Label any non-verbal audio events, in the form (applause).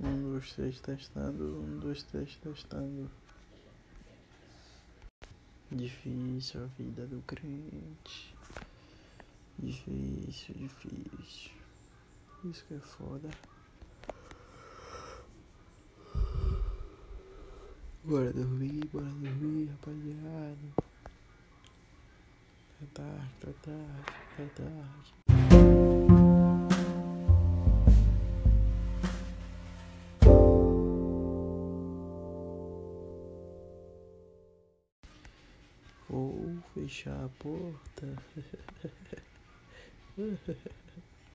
Um, dois, três, testando. Um, dois, três, testando. Difícil a vida do crente. Difícil, difícil. Isso que é foda. Bora dormir, bora dormir, rapaziada. Tá tarde, tá tarde, tá tarde. Vou fechar a porta. (laughs)